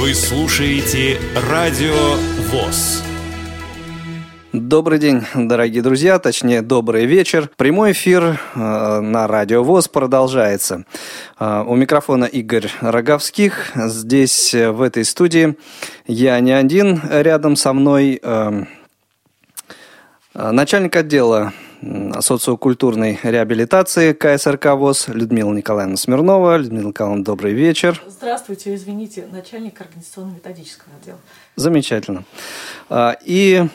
Вы слушаете Радио ВОЗ. Добрый день, дорогие друзья, точнее, добрый вечер. Прямой эфир э, на Радио ВОЗ продолжается. Э, у микрофона Игорь Роговских. Здесь, э, в этой студии, я не один. Рядом со мной э, э начальник отдела социокультурной реабилитации КСРК ВОЗ Людмила Николаевна Смирнова. Людмила Николаевна, добрый вечер. Здравствуйте, извините, начальник организационно-методического отдела. Замечательно. А, и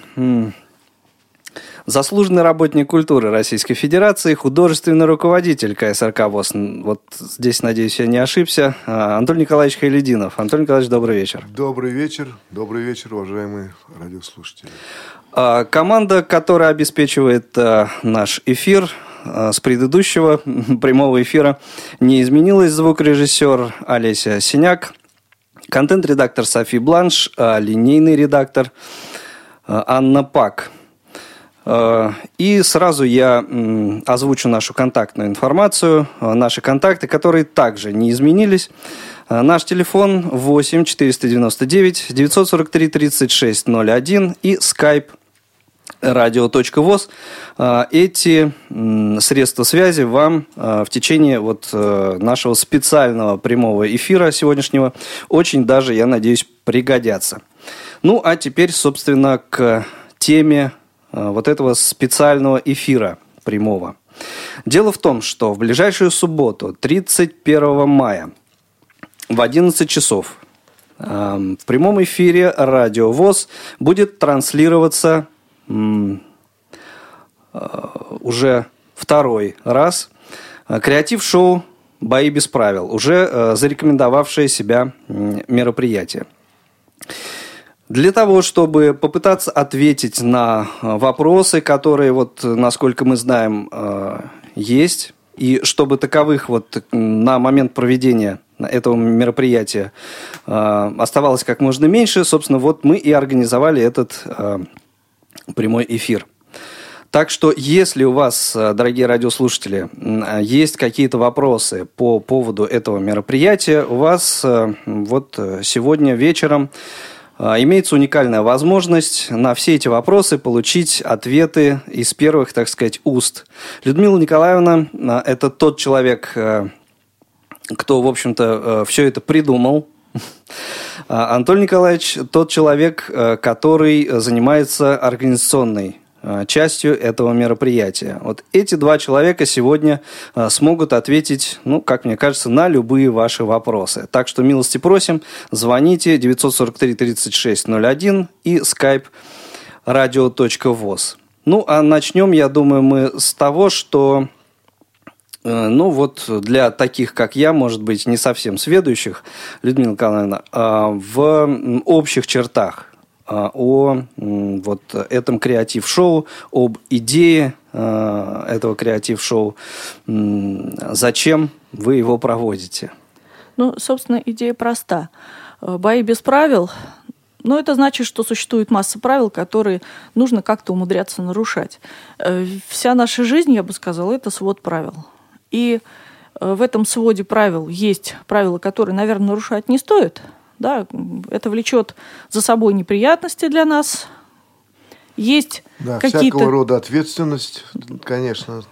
заслуженный работник культуры Российской Федерации, художественный руководитель КСРК ВОЗ. Вот здесь, надеюсь, я не ошибся. А, Антон Николаевич Хайлединов. Антон Николаевич, добрый вечер. Добрый вечер. Добрый вечер, уважаемые радиослушатели. А, команда, которая обеспечивает а, наш эфир а, с предыдущего прямого эфира, не изменилась. Звукорежиссер Олеся Синяк, контент-редактор Софи Бланш, линейный редактор Анна Пак. И сразу я озвучу нашу контактную информацию, наши контакты, которые также не изменились. Наш телефон 8 499 943 36 01 и skype радио.воз. А, эти средства связи вам а, в течение вот э, нашего специального прямого эфира сегодняшнего очень даже, я надеюсь, пригодятся. Ну, а теперь, собственно, к теме а, вот этого специального эфира прямого. Дело в том, что в ближайшую субботу, 31 мая, в 11 часов, в прямом эфире Радио ВОЗ будет транслироваться уже второй раз креатив-шоу «Бои без правил», уже э, зарекомендовавшее себя мероприятие. Для того, чтобы попытаться ответить на э, вопросы, которые, вот, насколько мы знаем, есть, и чтобы таковых вот на момент проведения этого мероприятия оставалось как можно меньше, собственно, вот мы и организовали этот прямой эфир. Так что, если у вас, э, дорогие радиослушатели, э, есть какие-то вопросы по поводу этого мероприятия, у вас э, вот сегодня вечером имеется уникальная возможность на все эти вопросы получить ответы из первых, так сказать, уст. Людмила Николаевна – это тот человек, кто, в общем-то, все это придумал, а, Антон Николаевич тот человек, э, который занимается организационной э, частью этого мероприятия. Вот эти два человека сегодня э, смогут ответить, ну, как мне кажется, на любые ваши вопросы. Так что милости просим, звоните 943 36 01 и skype radio.voz. Ну, а начнем, я думаю, мы с того, что ну вот для таких, как я, может быть, не совсем сведущих, Людмила Николаевна, а, в общих чертах а, о вот этом креатив-шоу, об идее а, этого креатив-шоу, зачем вы его проводите? Ну, собственно, идея проста. Э, бои без правил но это значит, что существует масса правил, которые нужно как-то умудряться нарушать. Э, вся наша жизнь, я бы сказала, это свод правил. И э, в этом своде правил есть правила, которые, наверное, нарушать не стоит. Да, это влечет за собой неприятности для нас. Есть да, какие-то... всякого рода ответственность, конечно,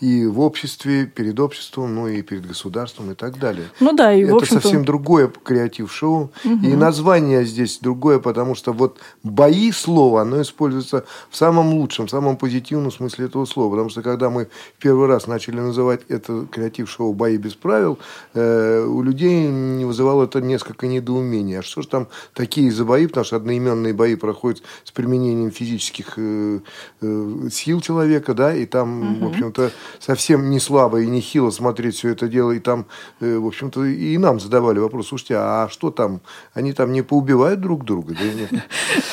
и в обществе, перед обществом, ну и перед государством и так далее. Ну да, и Это в совсем другое креатив-шоу. Угу. И название здесь другое, потому что вот бои слова, оно используется в самом лучшем, в самом позитивном смысле этого слова. Потому что когда мы первый раз начали называть это креатив-шоу «Бои без правил», э, у людей не вызывало это несколько недоумения. А что же там такие за бои? Потому что одноименные бои проходят с применением физических э, э, сил человека, да, и там, угу. в общем-то, совсем не слабо и не хило смотреть все это дело. И там, э, в общем-то, и нам задавали вопрос, слушайте, а что там? Они там не поубивают друг друга?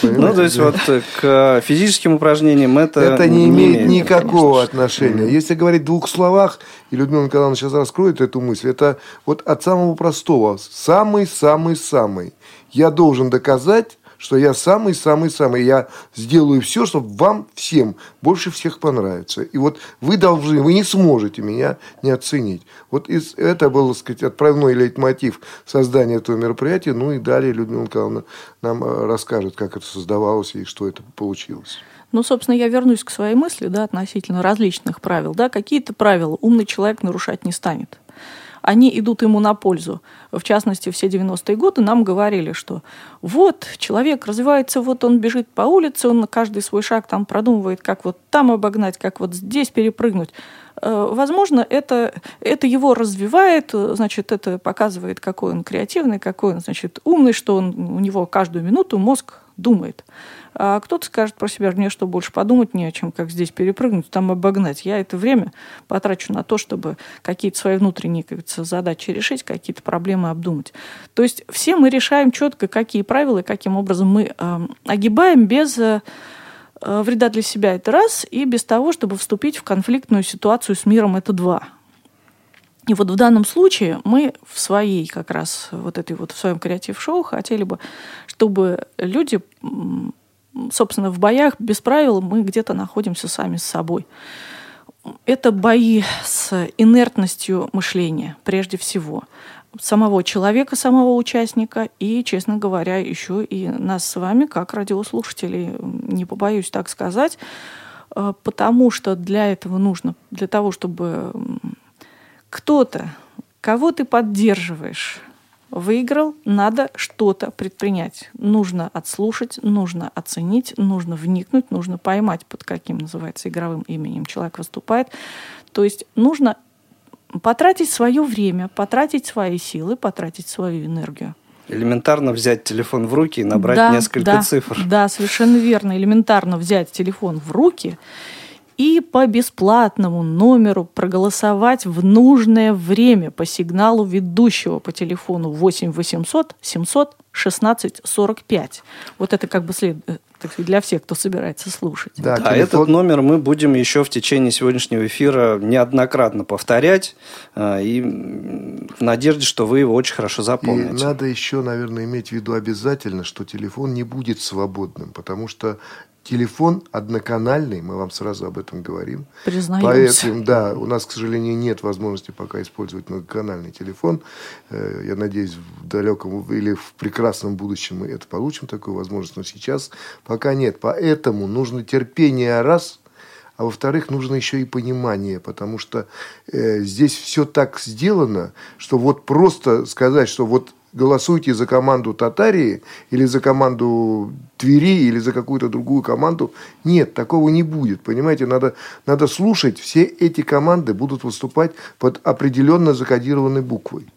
Ну, то есть, вот к физическим упражнениям это Это не имеет никакого отношения. Если говорить в двух словах, и Людмила Николаевна сейчас раскроет эту мысль, это вот от самого простого, самый-самый-самый. Я должен доказать, что я самый-самый-самый, я сделаю все, чтобы вам всем больше всех понравится. И вот вы должны, вы не сможете меня не оценить. Вот из, это был, так сказать, отправной лейтмотив создания этого мероприятия. Ну и далее Людмила Николаевна нам э, расскажет, как это создавалось и что это получилось. Ну, собственно, я вернусь к своей мысли да, относительно различных правил. Да, какие-то правила умный человек нарушать не станет они идут ему на пользу. В частности, все 90-е годы нам говорили, что вот человек развивается, вот он бежит по улице, он на каждый свой шаг там продумывает, как вот там обогнать, как вот здесь перепрыгнуть. Э, возможно, это, это его развивает, значит, это показывает, какой он креативный, какой он, значит, умный, что он, у него каждую минуту мозг думает. А кто-то скажет про себя, мне что, больше подумать не о чем, как здесь перепрыгнуть, там обогнать. Я это время потрачу на то, чтобы какие-то свои внутренние кажется, задачи решить, какие-то проблемы обдумать. То есть все мы решаем четко, какие правила и каким образом мы э, огибаем без э, вреда для себя это раз, и без того, чтобы вступить в конфликтную ситуацию с миром это два. И вот в данном случае мы в своей как раз вот этой вот в своем креатив-шоу хотели бы, чтобы люди собственно, в боях без правил мы где-то находимся сами с собой. Это бои с инертностью мышления, прежде всего. Самого человека, самого участника и, честно говоря, еще и нас с вами, как радиослушателей, не побоюсь так сказать, э, потому что для этого нужно, для того, чтобы кто-то, кого ты поддерживаешь, выиграл, надо что-то предпринять. Нужно отслушать, нужно оценить, нужно вникнуть, нужно поймать, под каким называется игровым именем человек выступает. То есть нужно потратить свое время, потратить свои силы, потратить свою энергию. Элементарно взять телефон в руки и набрать да, несколько да, цифр. Да, совершенно верно. Элементарно взять телефон в руки и по бесплатному номеру проголосовать в нужное время по сигналу ведущего по телефону 8 800 700 16 45. Вот это как бы след, э, так сказать, для всех, кто собирается слушать. Да, да телефон... этот номер мы будем еще в течение сегодняшнего эфира неоднократно повторять э, и в надежде, что вы его очень хорошо запомните. И надо еще, наверное, иметь в виду обязательно, что телефон не будет свободным, потому что Телефон одноканальный, мы вам сразу об этом говорим. Признаемся. Поэтому, да, у нас, к сожалению, нет возможности пока использовать многоканальный телефон. Э, я надеюсь, в далеком или в прекрасном будущем мы это получим, такую возможность, но сейчас пока нет. Поэтому нужно терпение раз – а во-вторых, нужно еще и понимание, потому что э, здесь все так сделано, что вот просто сказать, что вот голосуйте за команду Татарии или за команду Твери или за какую-то другую команду. Нет, такого не будет. Понимаете, надо, надо слушать. Все эти команды будут выступать под определенно закодированной буквой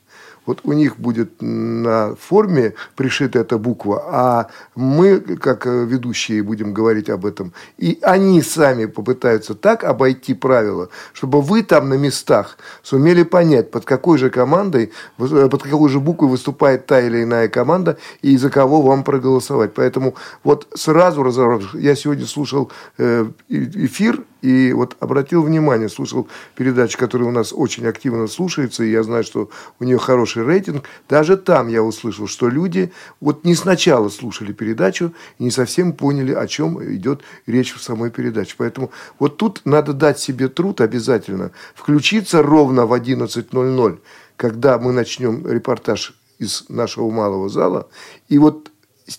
вот у них будет на форме пришита эта буква, а мы, как ведущие, будем говорить об этом. И они сами попытаются так обойти правила, чтобы вы там на местах сумели понять, под какой же командой, под какой же буквой выступает та или иная команда, и за кого вам проголосовать. Поэтому вот сразу разобравшись, я сегодня слушал э, эфир и вот обратил внимание, слушал передачу, которая у нас очень активно слушается, и я знаю, что у нее хороший рейтинг. Даже там я услышал, что люди вот не сначала слушали передачу и не совсем поняли, о чем идет речь в самой передаче. Поэтому вот тут надо дать себе труд обязательно, включиться ровно в 11.00, когда мы начнем репортаж из нашего малого зала, и вот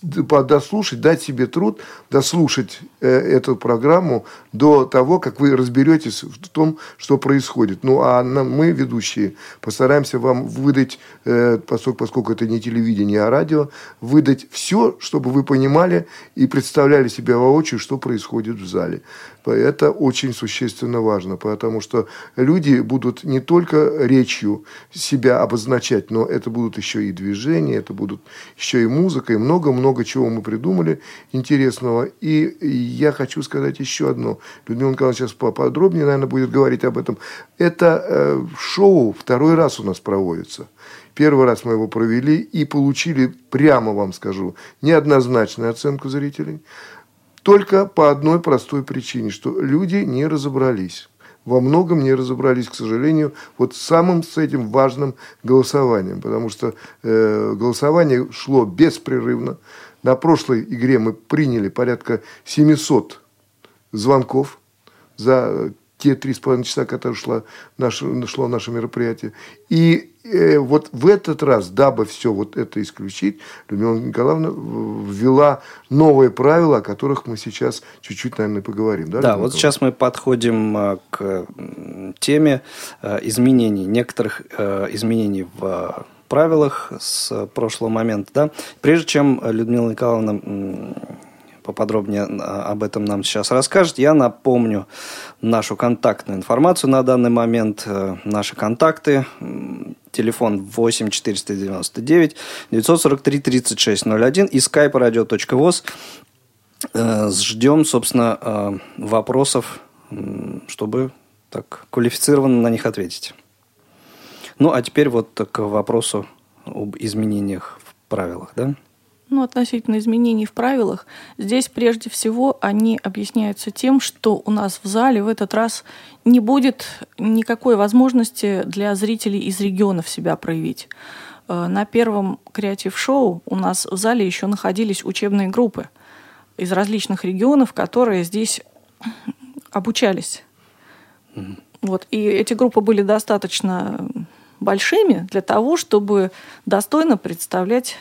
дослушать, дать себе труд дослушать э, эту программу до того, как вы разберетесь в том, что происходит. Ну, а мы, ведущие, постараемся вам выдать, э, поскольку это не телевидение, а радио, выдать все, чтобы вы понимали и представляли себе воочию, что происходит в зале. Это очень существенно важно, потому что люди будут не только речью себя обозначать, но это будут еще и движения, это будут еще и музыка, и много-много чего мы придумали интересного. И я хочу сказать еще одно. Людмила Николаевна сейчас поподробнее, наверное, будет говорить об этом. Это э, шоу второй раз у нас проводится. Первый раз мы его провели и получили, прямо вам скажу, неоднозначную оценку зрителей. Только по одной простой причине, что люди не разобрались. Во многом не разобрались, к сожалению, вот самым с этим важным голосованием, потому что э, голосование шло беспрерывно, на прошлой игре мы приняли порядка 700 звонков за те три с половиной часа, которые шло наше, шло наше мероприятие. И э, вот в этот раз, дабы все вот это исключить, Людмила Николаевна ввела новые правила, о которых мы сейчас чуть-чуть, наверное, поговорим. Да, да вот сейчас мы подходим э, к теме э, изменений, некоторых э, изменений в правилах с прошлого момента. Да? Прежде чем Людмила Николаевна поподробнее об этом нам сейчас расскажет. Я напомню нашу контактную информацию на данный момент. Э, наши контакты. Телефон 8 499 943 36 01 и skype radio.voz. Э, ждем, собственно, э, вопросов, чтобы так квалифицированно на них ответить. Ну, а теперь вот к вопросу об изменениях в правилах, да? Ну, относительно изменений в правилах, здесь прежде всего они объясняются тем, что у нас в зале в этот раз не будет никакой возможности для зрителей из регионов себя проявить. Э, на первом креатив-шоу у нас в зале еще находились учебные группы из различных регионов, которые здесь обучались. Вот. И эти группы были достаточно большими для того, чтобы достойно представлять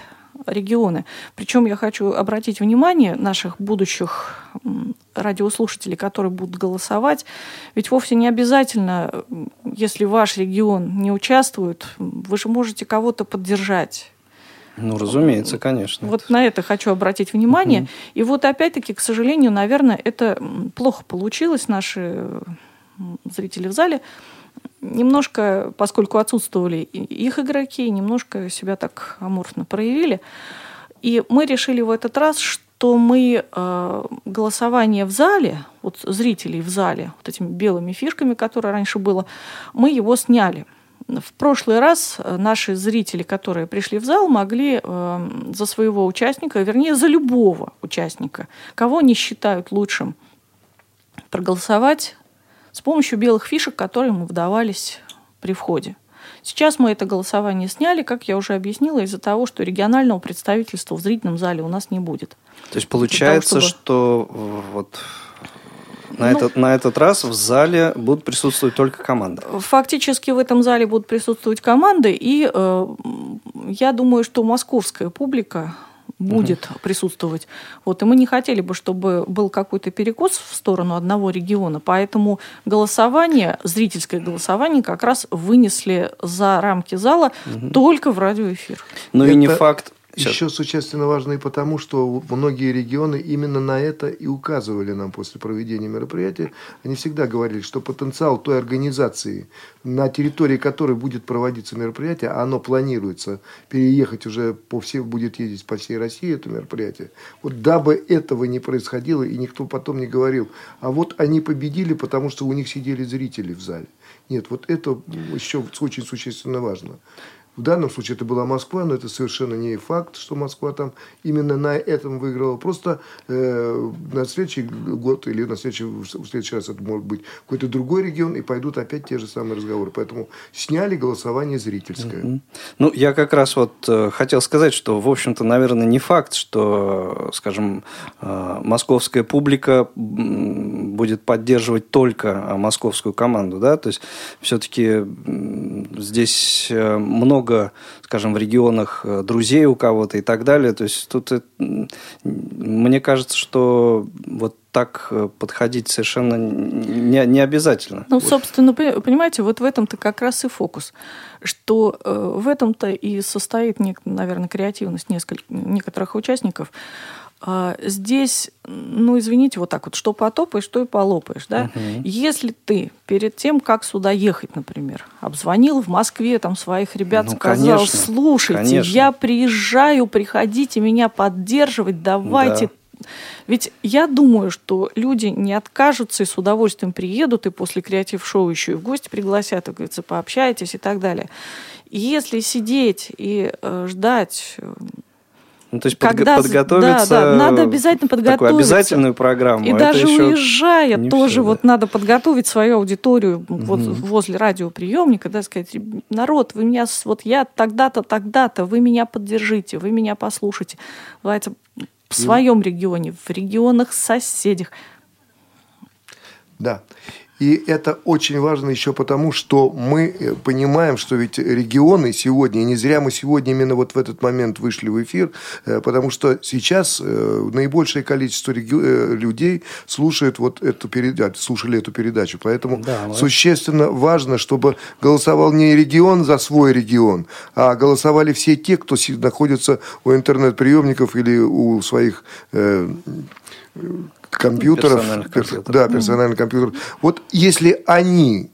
регионы. Причем я хочу обратить внимание наших будущих радиослушателей, которые будут голосовать, ведь вовсе не обязательно, если ваш регион не участвует, вы же можете кого-то поддержать. Ну, разумеется, конечно. Вот на это хочу обратить внимание. Угу. И вот опять-таки, к сожалению, наверное, это плохо получилось, наши зрители в зале немножко, поскольку отсутствовали их игроки, немножко себя так аморфно проявили. И мы решили в этот раз, что мы э, голосование в зале, вот зрителей в зале, вот этими белыми фишками, которые раньше было, мы его сняли. В прошлый раз э, наши зрители, которые пришли в зал, могли э, за своего участника, вернее, за любого участника, кого они считают лучшим, проголосовать с помощью белых фишек, которые мы вдавались при входе. Сейчас мы это голосование сняли, как я уже объяснила, из-за того, что регионального представительства в зрительном зале у нас не будет. То есть получается, того, чтобы... что вот на, ну, этот, на этот раз в зале будут присутствовать только команды. Фактически в этом зале будут присутствовать команды, и э, я думаю, что московская публика будет угу. присутствовать. Вот, и мы не хотели бы, чтобы был какой-то перекос в сторону одного региона, поэтому голосование, зрительское голосование как раз вынесли за рамки зала угу. только в радиоэфир. Ну и не факт, Сейчас. Еще существенно важно и потому, что многие регионы именно на это и указывали нам после проведения мероприятия. Они всегда говорили, что потенциал той организации, на территории которой будет проводиться мероприятие, а оно планируется переехать уже по всей, будет ездить по всей России это мероприятие. Вот дабы этого не происходило, и никто потом не говорил, а вот они победили, потому что у них сидели зрители в зале. Нет, вот это еще очень существенно важно. В данном случае это была Москва, но это совершенно не факт, что Москва там именно на этом выиграла. Просто э, на следующий год или на следующий, в следующий раз это может быть какой-то другой регион, и пойдут опять те же самые разговоры. Поэтому сняли голосование зрительское. Mm-hmm. Ну, я как раз вот э, хотел сказать, что, в общем-то, наверное, не факт, что, скажем, э, московская публика будет поддерживать только московскую команду, да, то есть все-таки здесь э, много много, скажем, в регионах э, друзей у кого-то и так далее. То есть тут мне кажется, что вот так э, подходить совершенно не, не обязательно. Ну, собственно, понимаете, вот в этом-то как раз и фокус, что э, в этом-то и состоит, наверное, креативность нескольких, некоторых участников. А, здесь, ну, извините, вот так вот, что потопаешь, что и полопаешь, да? Угу. Если ты перед тем, как сюда ехать, например, обзвонил в Москве там своих ребят, ну, сказал, конечно, слушайте, конечно. я приезжаю, приходите меня поддерживать, давайте да. Ведь я думаю, что люди не откажутся и с удовольствием приедут, и после креатив-шоу еще и в гости пригласят, и, говорится, пообщайтесь и так далее. Если сидеть и э, ждать Ну, то есть когда, подготовиться... Да, да, надо обязательно подготовиться. Такую обязательную программу. И даже уезжая, тоже все, вот да. надо подготовить свою аудиторию угу. вот возле радиоприемника, да, сказать, народ, вы меня, вот я тогда-то, тогда-то, вы меня поддержите, вы меня послушайте. Давайте в своем регионе, в регионах соседях. Да. И это очень важно еще потому, что мы э, понимаем, что ведь регионы сегодня, и не зря мы сегодня именно вот в этот момент вышли в эфир, э, потому что сейчас э, наибольшее количество людей слушают вот эту передачу, слушали эту передачу. Поэтому да, существенно важно, чтобы голосовал не регион за свой регион, а голосовали все те, кто находится у интернет-приемников или у своих компьютеров, компьютер. да, персональный компьютер. Вот если они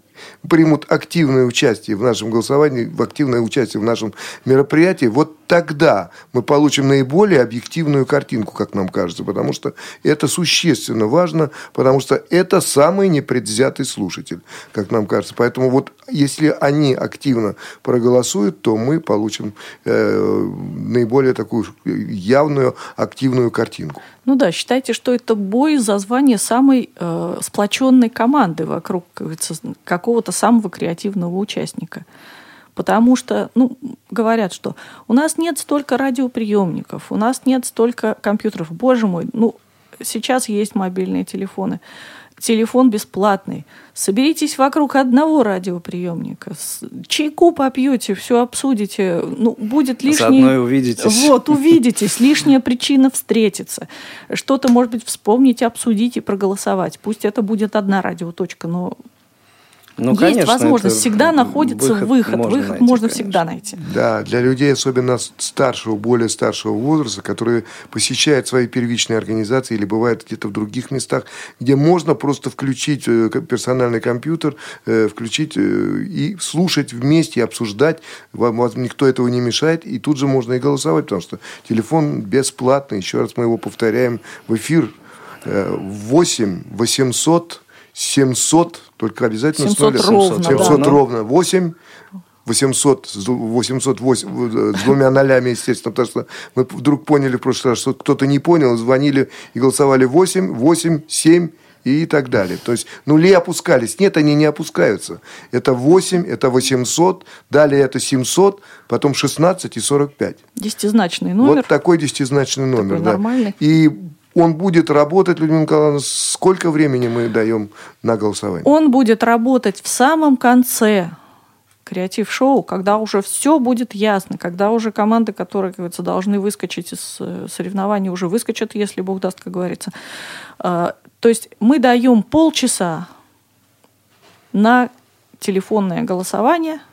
примут активное участие в нашем голосовании, в активное участие в нашем мероприятии, вот тогда мы получим наиболее объективную картинку, как нам кажется, потому что это существенно важно, потому что это самый непредвзятый слушатель, как нам кажется. Поэтому вот если они активно проголосуют, то мы получим э, наиболее такую явную, активную картинку. Ну да, считайте, что это бой за звание самой э, сплоченной команды вокруг какого-то самого креативного участника. Потому что, ну, говорят, что у нас нет столько радиоприемников, у нас нет столько компьютеров. Боже мой, ну, сейчас есть мобильные телефоны. Телефон бесплатный. Соберитесь вокруг одного радиоприемника. Чайку попьете, все обсудите. Ну, будет лишний... Заодно и увидитесь. Вот, увидитесь. Лишняя причина встретиться. Что-то, может быть, вспомнить, обсудить и проголосовать. Пусть это будет одна радиоточка, но ну, есть конечно, возможность, всегда находится выход. Выход можно, выход найти, можно всегда найти. Да, для людей, особенно старшего, более старшего возраста, которые посещают свои первичные организации или бывают где-то в других местах, где можно просто включить э, персональный компьютер, э, включить э, и слушать вместе, обсуждать. Вам никто этого не мешает. И тут же можно и голосовать, потому что телефон бесплатный. Еще раз мы его повторяем в эфир. 8 800 700, только обязательно 700 с нуля. 700 ровно. 700 да. ровно. 8 800, 808 с двумя нолями, естественно, потому что мы вдруг поняли в прошлый раз, что кто-то не понял, звонили и голосовали 8, 8, 7 и так далее. То есть нули опускались. Нет, они не опускаются. Это 8, это 800, далее это 700, потом 16 и 45. Десятизначный номер. Вот такой десятизначный номер. Такой да. нормальный. И он будет работать, Людмила Николаевна, сколько времени мы даем на голосование? Он будет работать в самом конце креатив-шоу, когда уже все будет ясно, когда уже команды, которые, как говорится, должны выскочить из э, соревнований, уже выскочат, если Бог даст, как говорится. А, то есть мы даем полчаса на телефонное голосование –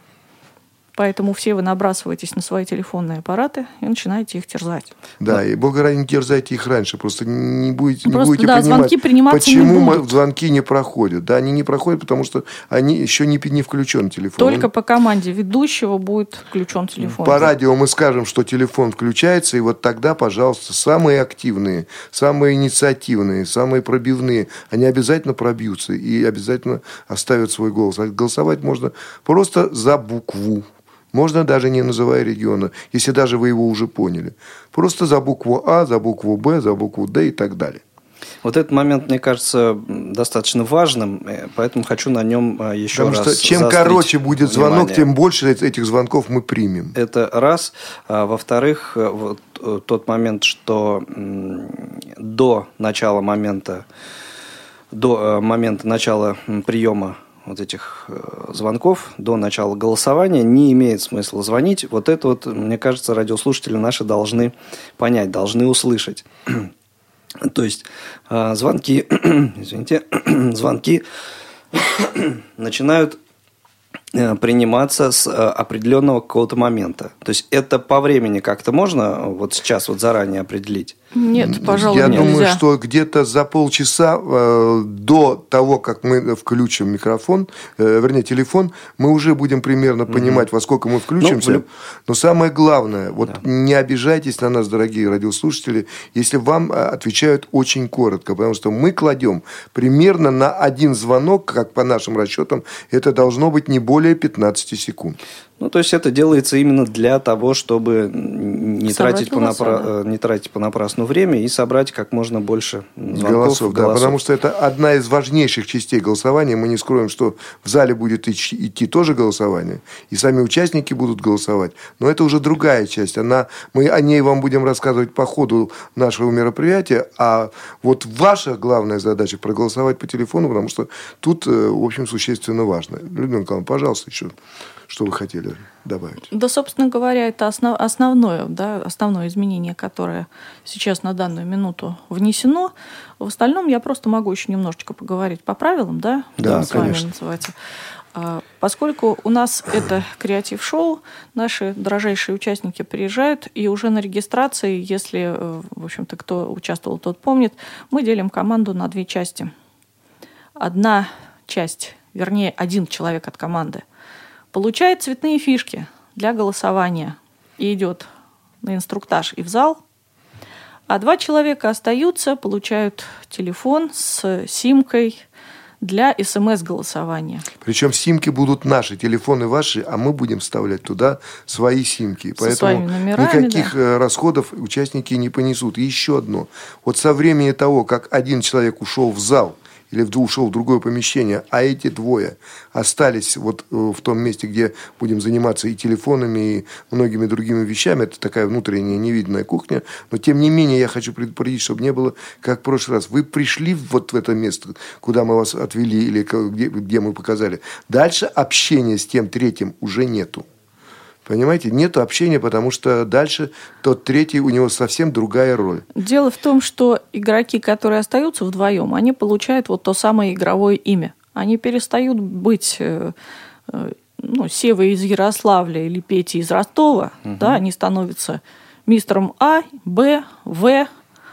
Поэтому все вы набрасываетесь на свои телефонные аппараты и начинаете их терзать. Да, вот. и бога ради не терзайте их раньше. Просто не будете, просто, не будете да, понимать, звонки приниматься почему не будут. звонки не проходят. Да, они не проходят, потому что они еще не, не включен телефон. Только по команде ведущего будет включен телефон. По радио мы скажем, что телефон включается, и вот тогда, пожалуйста, самые активные, самые инициативные, самые пробивные, они обязательно пробьются и обязательно оставят свой голос. А голосовать можно просто за букву. Можно даже не называя региона, если даже вы его уже поняли. Просто за букву А, за букву Б, за букву Д и так далее. Вот этот момент, мне кажется, достаточно важным, э, поэтому хочу на нем э, еще Потому раз что чем короче будет внимание. звонок, тем больше этих звонков мы примем. Это раз. А, во-вторых, э, вот тот момент, что до начала момента, до момента начала приема вот этих э, звонков до начала голосования не имеет смысла звонить. Вот это вот, мне кажется, радиослушатели наши должны понять, должны услышать. То есть э, звонки, извините, звонки начинают Э, приниматься с определенного какого-то момента. То есть это по времени как-то можно вот сейчас вот заранее определить? Нет, пожалуй, Я нельзя. думаю, что где-то за полчаса э, до того, как мы включим микрофон, э, вернее телефон, мы уже будем примерно понимать, угу. во сколько мы включимся. Ну, Но самое главное, вот да. не обижайтесь на нас, дорогие радиослушатели, если вам отвечают очень коротко, потому что мы кладем примерно на один звонок, как по нашим расчетам, это должно быть не более более 15 секунд. Ну, то есть это делается именно для того, чтобы не, Собрать тратить, голоса, понапра... да. не тратить понапрасну время и собрать как можно больше звонков, голосов, да, голосов. потому что это одна из важнейших частей голосования. Мы не скроем, что в зале будет идти тоже голосование, и сами участники будут голосовать. Но это уже другая часть. Она, мы о ней вам будем рассказывать по ходу нашего мероприятия, а вот ваша главная задача проголосовать по телефону, потому что тут, э, в общем, существенно важно. Людмила Николаевна, пожалуйста, еще что вы хотели добавить? Да, собственно говоря, это основ- основное, да, основное изменение, которое сейчас на данную минуту внесено. В остальном я просто могу еще немножечко поговорить по правилам, да, Да, с вами конечно. называется. А, Поскольку у нас это креатив-шоу, наши дорожайшие участники приезжают, и уже на регистрации, если, э, в общем-то, кто участвовал, тот помнит, мы делим команду на две части. Одна часть, вернее, один человек от команды, получает цветные фишки для голосования и идет на инструктаж и в зал, а два человека остаются, получают телефон с симкой для смс-голосования. Причем симки будут наши, телефоны ваши, а мы будем вставлять туда свои симки. Со своими номерами, никаких э, расходов участники не понесут. И еще одно. Вот со времени того, как один человек ушел в зал или вдруг ушел в другое помещение, а эти двое остались вот э, в том месте, где будем заниматься и телефонами, и многими другими вещами. Это такая внутренняя невидимая кухня. Но, тем не менее, я хочу предупредить, чтобы не было, как в прошлый раз. Вы пришли вот в это место, куда мы вас отвели или где, где мы показали. Дальше общения с тем третьим уже нету. Понимаете, нету общения, потому что дальше тот третий, у него совсем другая роль. Дело в том, что игроки, которые остаются вдвоем, они получают вот то самое игровое имя. Они перестают быть э, э, ну, Севой из Ярославля или Петей из Ростова, да, они становятся мистером А, Б, В,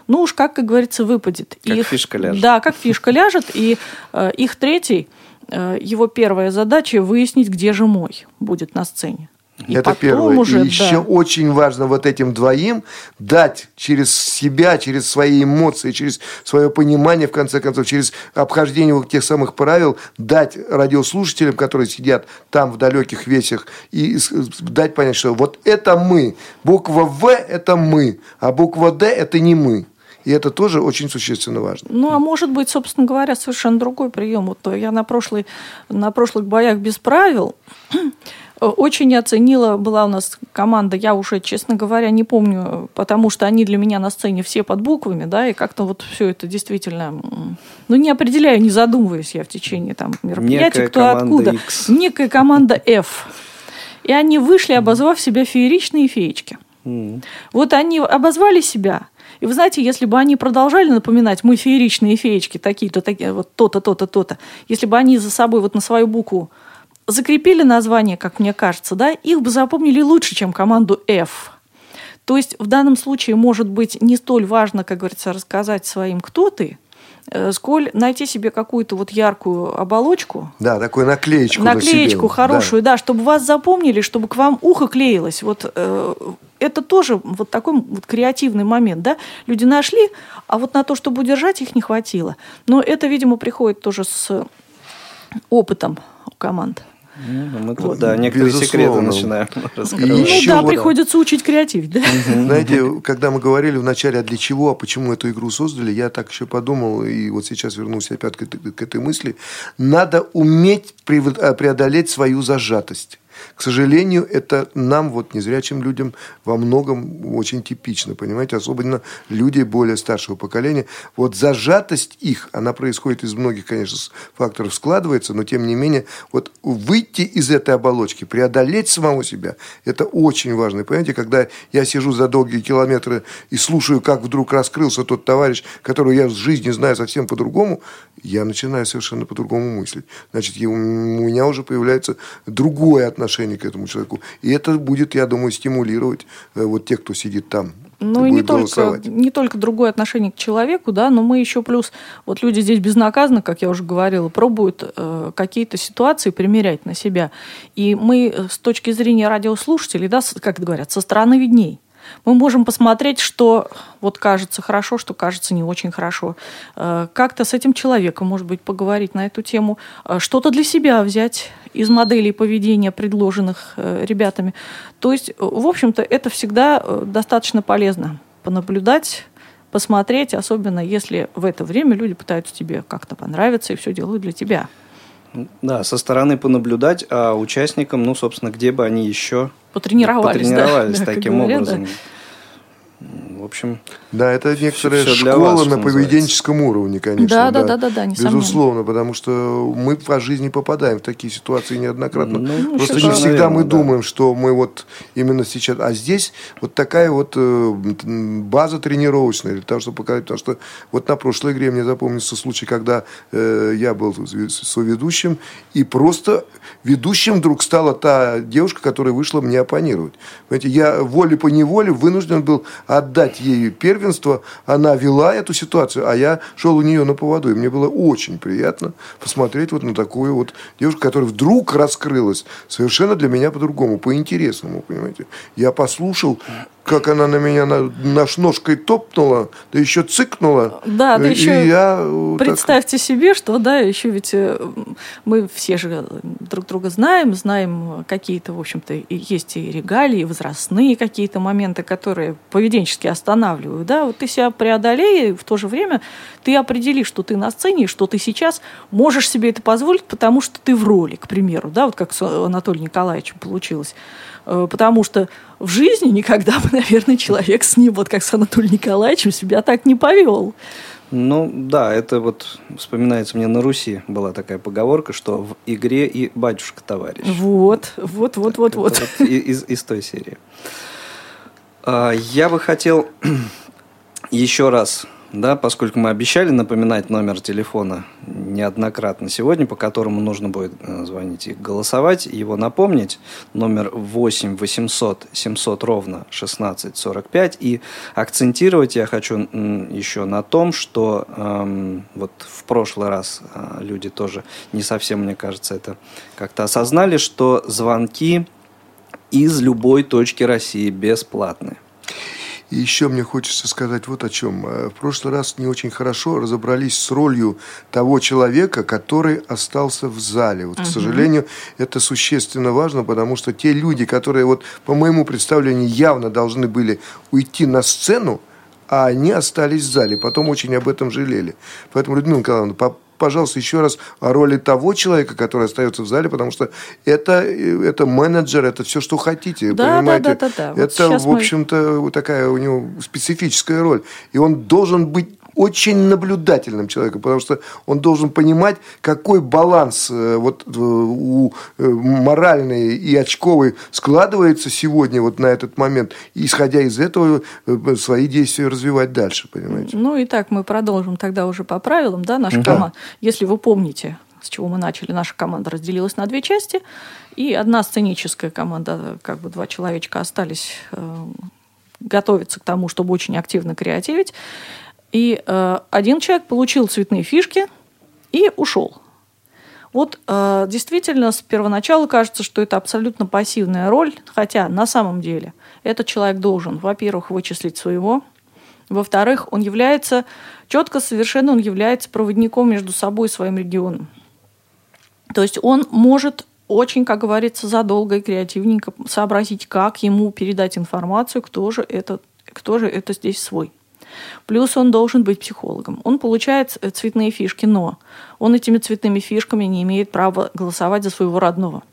ну уж как, как говорится, выпадет. Как фишка ляжет. Да, как фишка ляжет, и э, их третий, э, его первая задача выяснить, где же мой будет на сцене. И Это первое. уже, и еще да. очень важно вот этим двоим дать через себя, через свои эмоции, через свое понимание, в конце концов, через обхождение вот тех самых правил, дать радиослушателям, которые сидят там в далеких весях, и дать понять, что вот это мы. Буква В – это мы, а буква Д – это не мы. И это тоже очень существенно важно. Ну, а может быть, собственно говоря, совершенно другой прием. Вот я на, прошлой, на прошлых боях без правил очень оценила, была у нас команда, я уже, честно говоря, не помню, потому что они для меня на сцене все под буквами, да, и как-то вот все это действительно, ну, не определяю, не задумываюсь я в течение там мероприятия, Некая кто откуда. X. Некая команда F. И они вышли, обозвав себя фееричные феечки. Вот они обозвали себя. И вы знаете, если бы они продолжали напоминать, мы фееричные феечки, такие-то, такие, вот то-то, то-то, то-то, если бы они за собой вот на свою букву закрепили название, как мне кажется, да, их бы запомнили лучше, чем команду F. То есть в данном случае может быть не столь важно, как говорится, рассказать своим, кто ты, э, сколь найти себе какую-то вот яркую оболочку, Да, такую наклеечку на наклеечку себе. хорошую, да. чтобы вас запомнили, чтобы к вам ухо клеилось. Вот э, это тоже вот такой вот креативный момент, да. Люди нашли, а вот на то, чтобы удержать, их не хватило. Но это, видимо, приходит тоже с опытом у команд. Ну, мы тут, да, некоторые секреты начинаем раскрывать. Ну еще да, вот- приходится учить креативить, да. Знаете, когда мы говорили вначале, а для чего, а почему эту игру создали, я так еще подумал, и вот сейчас вернулся опять к этой, к этой мысли. Надо уметь э, преодолеть свою зажатость. К сожалению, это нам, вот незрячим людям, во многом очень типично, понимаете, особенно люди более старшего поколения. Вот зажатость их, она происходит из многих, конечно, факторов складывается, но тем не менее, вот выйти из этой оболочки, преодолеть самого себя, это очень важно. Понимаете, когда я сижу за долгие километры и слушаю, как вдруг раскрылся тот товарищ, которого я в жизни знаю совсем по-другому, я начинаю совершенно по-другому мыслить. Значит, у меня уже появляется другое отношение к этому человеку. И это будет, я думаю, стимулировать э, вот тех, кто сидит там. Ну и не только, не только другое отношение к человеку, да, но мы еще плюс, вот люди здесь безнаказанно, как я уже говорила, пробуют э, какие-то ситуации примерять на себя. И мы э, с точки зрения радиослушателей, да, как говорят, со стороны видней. Мы можем посмотреть, что вот кажется хорошо, что кажется не очень хорошо. Э, как-то с этим человеком, может быть, поговорить на эту тему. Э, что-то для себя взять из моделей поведения, предложенных э, ребятами. То есть, в общем-то, это всегда достаточно полезно понаблюдать, посмотреть, особенно если в это время люди пытаются тебе как-то понравиться и все делают для тебя. Да, со стороны понаблюдать, а участникам, ну, собственно, где бы они еще потренировались, потренировались да, таким говорят, образом. Да. В общем, Да, это некоторая для школа вас, на поведенческом уровне, конечно. Да, да, да, да, да, несомненно. Безусловно, потому что мы по жизни попадаем в такие ситуации неоднократно. Ну, Просто совершенно не всегда мы верно, да. думаем, что мы вот именно сейчас... А здесь вот такая вот э, база тренировочная для того, чтобы показать. Потому что вот на прошлой игре мне запомнился случай, когда э, я был соведущим, и просто ведущим вдруг стала та девушка, которая вышла мне оппонировать. Понимаете, я волей по неволе вынужден был отдать ей первенство. Она вела эту ситуацию, а я шел у нее на поводу. И мне было очень приятно посмотреть вот на такую вот девушку, которая вдруг раскрылась совершенно для меня по-другому, по-интересному, понимаете. Я послушал, как она на меня на, наш ножкой топнула, да еще цыкнула. Да, да еще я э, так- Представьте себе, что, да, еще ведь э, мы все же друг друга знаем, знаем какие-то, в общем-то, есть и регалии, и возрастные какие-то моменты, которые поведенчески останавливают, да, вот ты себя преодолей, и в то же время ты определи, что ты на сцене, и что ты сейчас можешь себе это позволить, потому что ты в роли, к примеру, да, вот как с Анатолием Николаевичем получилось. Э, Потому что в жизни никогда бы, наверное, человек с ним, вот как с Анатолием Николаевичем, себя так не повел. ну да, это вот вспоминается мне на Руси была такая поговорка, что в игре и батюшка товарищ. Вот, вот, вот, вот, Это вот. и- из, из той серии. А, Я бы хотел еще раз, да, поскольку мы обещали напоминать номер телефона неоднократно сегодня, по которому нужно будет э, звонить и голосовать, его напомнить. Номер 8 800 700 ровно 16 45. И акцентировать я хочу еще на том, что эм, вот в прошлый раз э, люди тоже не совсем, мне кажется, это как-то осознали, что звонки из любой точки России бесплатны. И еще мне хочется сказать вот о чем. Э, В прошлый раз не очень хорошо разобрались с ролью того человека, который остался в зале. Вот, к сожалению, это существенно важно, потому что те люди, которые, вот, по моему представлению, явно должны были уйти на сцену, а они остались в зале, потом очень об этом жалели. Поэтому, Людмила Николаевна, пожалуйста, еще раз о роли того человека, который остается в зале, потому что это, это менеджер, это все, что хотите. Да, понимаете? да, да, да, да. Это, в мы- общем-то, вот такая у него специфическая роль. И он должен быть очень наблюдательным человеком, потому что он должен понимать, какой баланс э, вот, э, у э, моральный и очковый складывается сегодня вот на этот момент, и, исходя из этого свои действия развивать дальше, понимаете? Ну и так мы продолжим тогда уже по правилам, да, наша команда. Если вы помните, с чего мы начали, наша команда разделилась на две части, и одна сценическая команда, как бы два человечка остались э, готовиться к тому, чтобы очень активно креативить. И э, один человек получил цветные фишки и ушел. Вот э, действительно с первоначала кажется, что это абсолютно пассивная роль, хотя на самом деле этот человек должен, во-первых, вычислить своего, во-вторых, он является, четко совершенно он является проводником между собой и своим регионом. То есть он может очень, как говорится, задолго и креативненько сообразить, как ему передать информацию, кто же это, кто же это здесь свой. Плюс он должен быть психологом. Он получает цветные фишки, но он этими цветными фишками не имеет права голосовать за своего родного.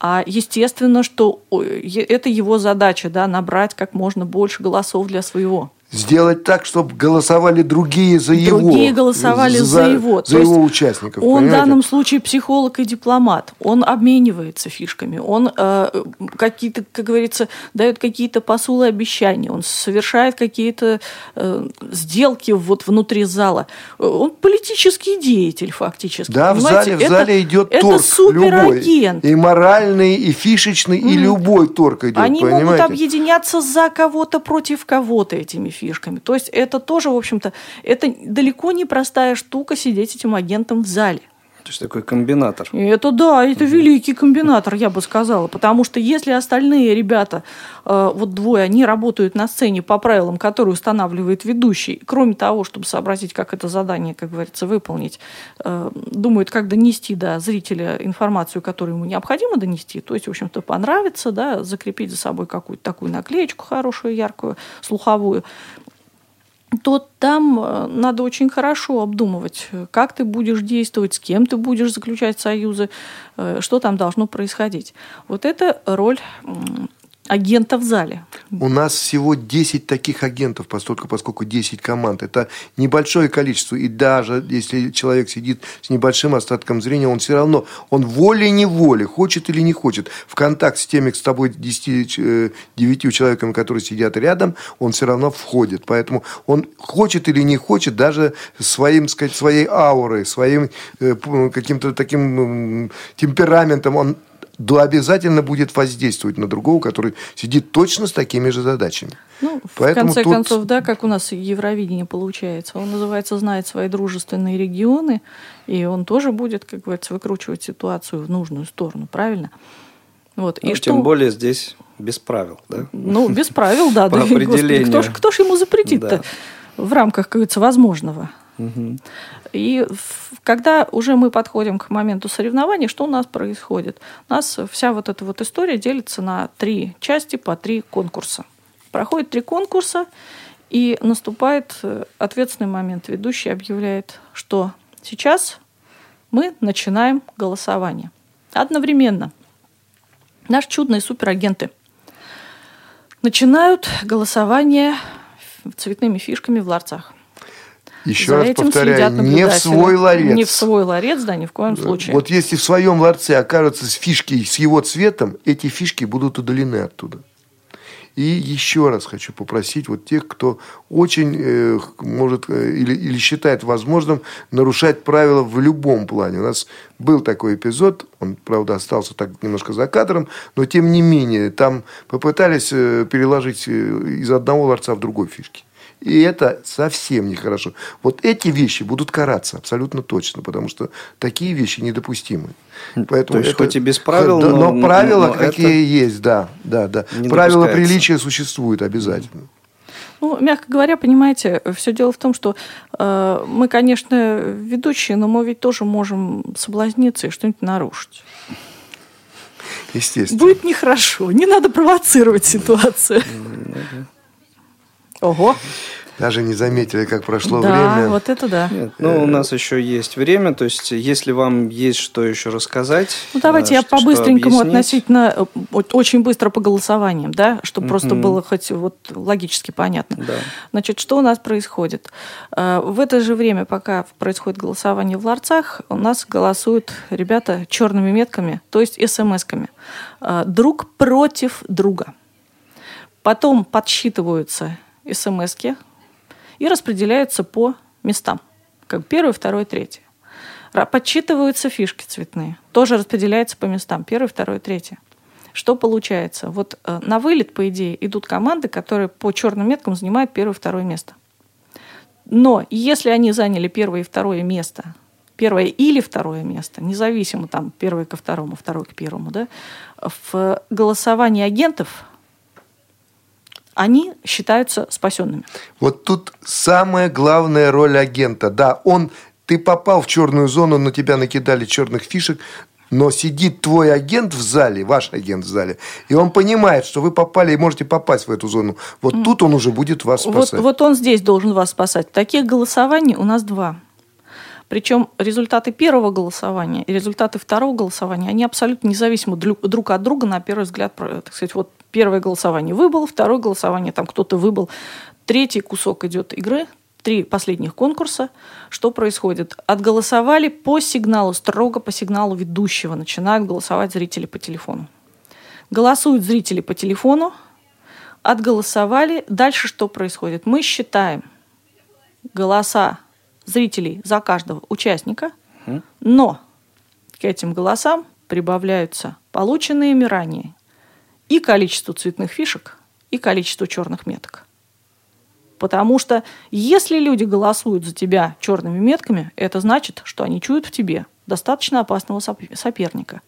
А естественно, что это его задача, да, набрать как можно больше голосов для своего. Сделать так, чтобы голосовали другие за его. Другие голосовали за, его. За То его участников. Он в понимаете? данном случае психолог и дипломат. Он обменивается фишками. Он э, какие-то, как говорится, дает какие-то посулы обещания. Он совершает какие-то э, сделки вот внутри зала. Э, Он политический деятель фактически. Да, в зале, в Это- зале идет это торг суперагент. любой. И моральный, и фишечный, и любой торг идет, Они могут понимаете? объединяться за кого-то против кого-то этими фишками. То есть это тоже, в общем-то, это далеко не простая штука сидеть этим агентом в зале. То есть такой комбинатор. Это да, это великий комбинатор, я бы сказала. Потому что если остальные ребята, э, вот двое, они работают на сцене по правилам, которые устанавливает ведущий, кроме того, чтобы сообразить, как это задание, как говорится, выполнить, э, думают, как донести до зрителя информацию, которую ему необходимо донести, то есть, в общем-то, понравится, да, закрепить за собой какую-то такую наклеечку хорошую, яркую, слуховую, то там э, надо очень хорошо обдумывать, как ты будешь действовать, с кем ты будешь заключать союзы, э, что там должно происходить. Вот это роль агента в зале. У нас всего 10 таких агентов, поскольку, поскольку 10 команд. Это небольшое количество. И даже если человек сидит с небольшим остатком зрения, он все равно, он волей-неволей, хочет или не хочет, в контакт с теми, с тобой 10, 9 э, человеками, которые сидят рядом, он все равно входит. Поэтому он хочет или не хочет, даже своим, сказать, своей аурой, своим э, каким-то таким темпераментом, он да обязательно будет воздействовать на другого, который сидит точно с такими же задачами. Ну, Поэтому в конце тут... концов, да, как у нас Евровидение получается. Он называется «Знает свои дружественные регионы», и он тоже будет, как говорится, выкручивать ситуацию в нужную сторону, правильно? Вот. Ну, и тем что... более здесь без правил, да? Ну, без правил, да. По да определению. Господи, кто, кто ж ему запретит-то в рамках, как говорится, возможного? И когда уже мы подходим к моменту соревнований, что у нас происходит? У нас вся вот эта вот история делится на три части по три конкурса. Проходит три конкурса, и наступает э, ответственный момент. Ведущий объявляет, что сейчас мы начинаем голосование. Одновременно наши чудные суперагенты начинают голосование цветными фишками в ларцах. Еще За раз повторяю, не в свой ларец. Не в свой ларец, да, ни в коем случае. Вот если в своем ларце окажутся фишки с его цветом, эти фишки будут удалены оттуда. И еще раз хочу попросить вот тех, кто очень э, может э, или, или считает возможным нарушать правила в любом плане. У нас был такой эпизод, он, правда, остался так немножко за кадром, но тем не менее, там попытались э, переложить э, из одного ларца в другой фишки. И это совсем нехорошо. Вот эти вещи будут караться абсолютно точно, потому что такие вещи недопустимы. Поэтому То есть, это, хоть и без правил, да, но, но правила но какие есть, да, да, да. Правила приличия существуют обязательно. Ну, мягко говоря, понимаете, все дело в том, что э, мы, конечно, ведущие, но мы ведь тоже можем соблазниться и что-нибудь нарушить. Естественно. Будет нехорошо. Не надо провоцировать ситуацию. Ого. Даже не заметили, как прошло да, время. Да, вот это да. Нет, ну, у нас еще есть время, то есть, если вам есть что еще рассказать. Ну, давайте я по-быстренькому относительно, э, очень быстро по голосованиям, да, чтобы mm-hmm. просто было хоть вот логически понятно. Да. Значит, что у нас происходит? Э, в это же время, пока происходит голосование в ларцах, у нас голосуют ребята черными метками, то есть смс-ками. Э, друг против друга. Потом подсчитываются смс и распределяются по местам. Как первый, второй, третий. Подсчитываются фишки цветные. Тоже распределяется по местам. Первый, второй, третий. Что получается? Вот э, на вылет, по идее, идут команды, которые по черным меткам занимают первое и второе место. Но если они заняли первое и второе место, первое или второе место, независимо там первое ко второму, второе к первому, да, в голосовании агентов они считаются спасенными. Вот тут самая главная роль агента. Да, он, ты попал в черную зону, на тебя накидали черных фишек, но сидит твой агент в зале, ваш агент в зале, и он понимает, что вы попали и можете попасть в эту зону. Вот тут он уже будет вас спасать. Вот, вот он здесь должен вас спасать. Таких голосований у нас два. Причем результаты первого голосования и результаты второго голосования, они абсолютно независимы друг от друга, на первый взгляд, так сказать, вот первое голосование выбыл, второе голосование там кто-то выбыл, третий кусок идет игры, три последних конкурса. Что происходит? Отголосовали по сигналу, строго по сигналу ведущего. Начинают голосовать зрители по телефону. Голосуют зрители по телефону, отголосовали. Дальше что происходит? Мы считаем голоса зрителей за каждого участника, но к этим голосам прибавляются полученные ими ранее и количество цветных фишек, и количество черных меток. Потому что если люди голосуют за тебя черными метками, это значит, что они чуют в тебе достаточно опасного соперника.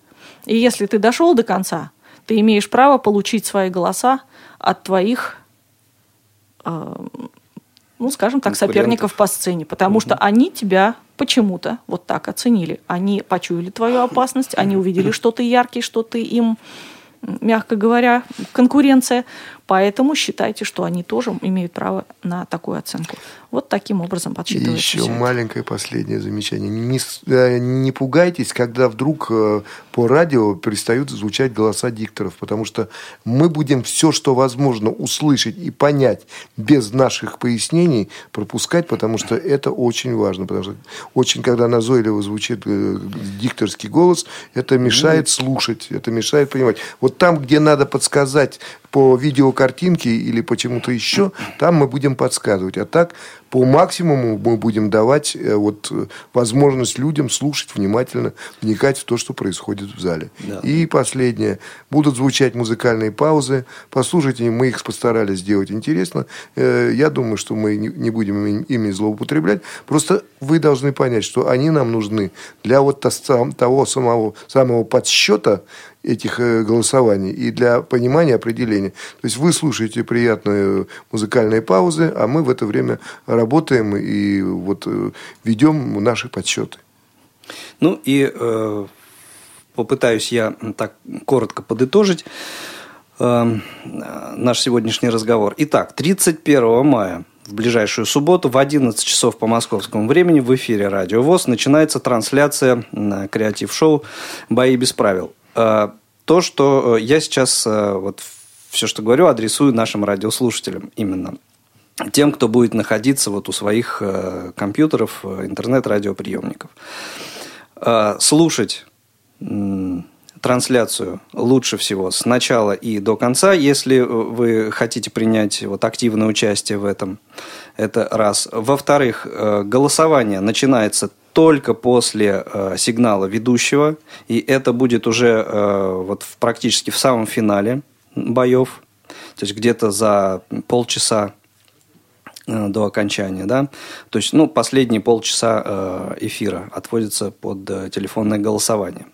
И если ты дошел до конца, ты имеешь право получить свои голоса от твоих, э, ну, скажем так, соперников по сцене, потому угу. что они тебя почему-то вот так оценили. Они почуяли твою опасность, они увидели, что ты яркий, что ты им мягко говоря, конкуренция. Поэтому считайте, что они тоже имеют право на такую оценку. Вот таким образом подсчитывается. Еще маленькое последнее замечание. Не, э, не пугайтесь, когда вдруг э, по радио перестают звучать голоса дикторов, потому что мы будем все, что возможно, услышать и понять без наших пояснений, пропускать, потому что это очень важно. Потому что очень, когда назойливо звучит э, дикторский голос, это мешает слушать, это мешает понимать. Вот там, где надо подсказать по видеокартинке или почему-то еще, там мы будем подсказывать. А так по максимуму мы будем давать э, вот, э, возможность людям слушать внимательно, вникать в то, что происходит в зале. Да. И последнее. Будут звучать музыкальные паузы. Послушайте, мы их постарались сделать интересно. Э, я думаю, что мы не будем ими злоупотреблять. Просто вы должны понять, что они нам нужны для вот того самого, самого подсчета этих голосований и для понимания определения. То есть вы слушаете приятные музыкальные паузы, а мы в это время работаем и вот э, ведем наши подсчеты. Ну и э, попытаюсь я так коротко подытожить э, наш сегодняшний разговор. Итак, 31 мая в ближайшую субботу в 11 часов по московскому времени в эфире Радио ВОЗ начинается трансляция креатив-шоу «Бои без правил». Э, то, что э, я сейчас вот все, что говорю, адресую нашим радиослушателям именно. Тем, кто будет находиться вот у своих компьютеров, интернет-радиоприемников. Слушать трансляцию лучше всего с начала и до конца, если вы хотите принять вот активное участие в этом. Это раз. Во-вторых, голосование начинается только после э, сигнала ведущего, и это будет уже э, вот в, практически в самом финале боев, то есть где-то за полчаса э, до окончания, да, то есть, ну, последние полчаса э, эфира отводится под э, телефонное голосование.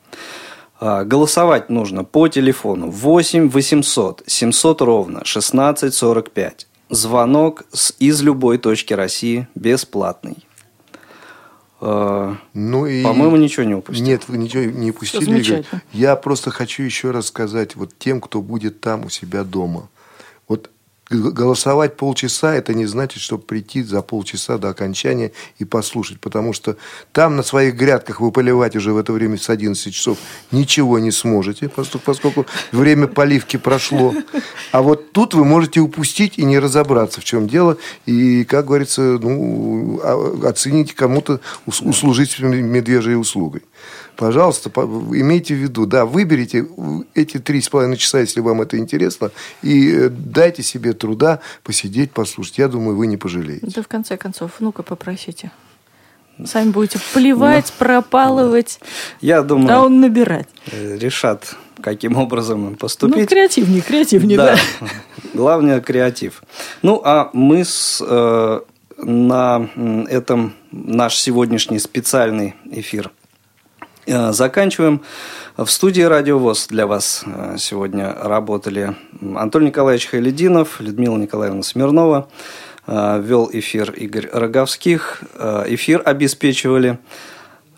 Э, голосовать нужно по телефону 8 800 700 ровно 16 45. Звонок с, из любой точки России бесплатный. Ну и... По-моему, ничего не упустили. Нет, вы ничего не упустили. Я просто хочу еще раз сказать вот тем, кто будет там у себя дома. Голосовать полчаса, это не значит, чтобы прийти за полчаса до окончания и послушать. Потому что там на своих грядках вы поливать уже в это время с 11 часов ничего не сможете, поскольку время поливки прошло. А вот тут вы можете упустить и не разобраться, в чем дело. И, как говорится, ну, а, оценить кому-то, услужить медвежьей услугой. Пожалуйста, имейте в виду, да, выберите эти три с половиной часа, если вам это интересно, и э, дайте себе труда посидеть, послушать. Я думаю, вы не пожалеете. Да, в конце концов, ну-ка попросите. Сами будете поливать, ну, пропалывать, я думаю, а он набирать. Э, решат, каким образом поступить. Ну, креативнее, креативнее, да. да. Главное, креатив. Ну, а мы с, э, на этом наш сегодняшний специальный эфир заканчиваем. В студии «Радио ВОЗ» для вас э, сегодня работали Антон Николаевич Хайлединов, Людмила Николаевна Смирнова. Э, вел эфир Игорь Роговских. Эфир обеспечивали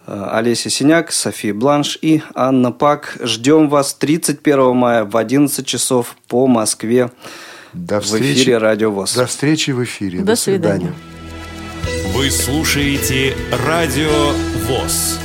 Олеся Синяк, София Бланш и Анна Пак. Ждем вас 31 мая в 11 часов по Москве До встречи. в эфире «Радио ВОЗ». До встречи в эфире. До, До свидания. Вы слушаете «Радио ВОЗ».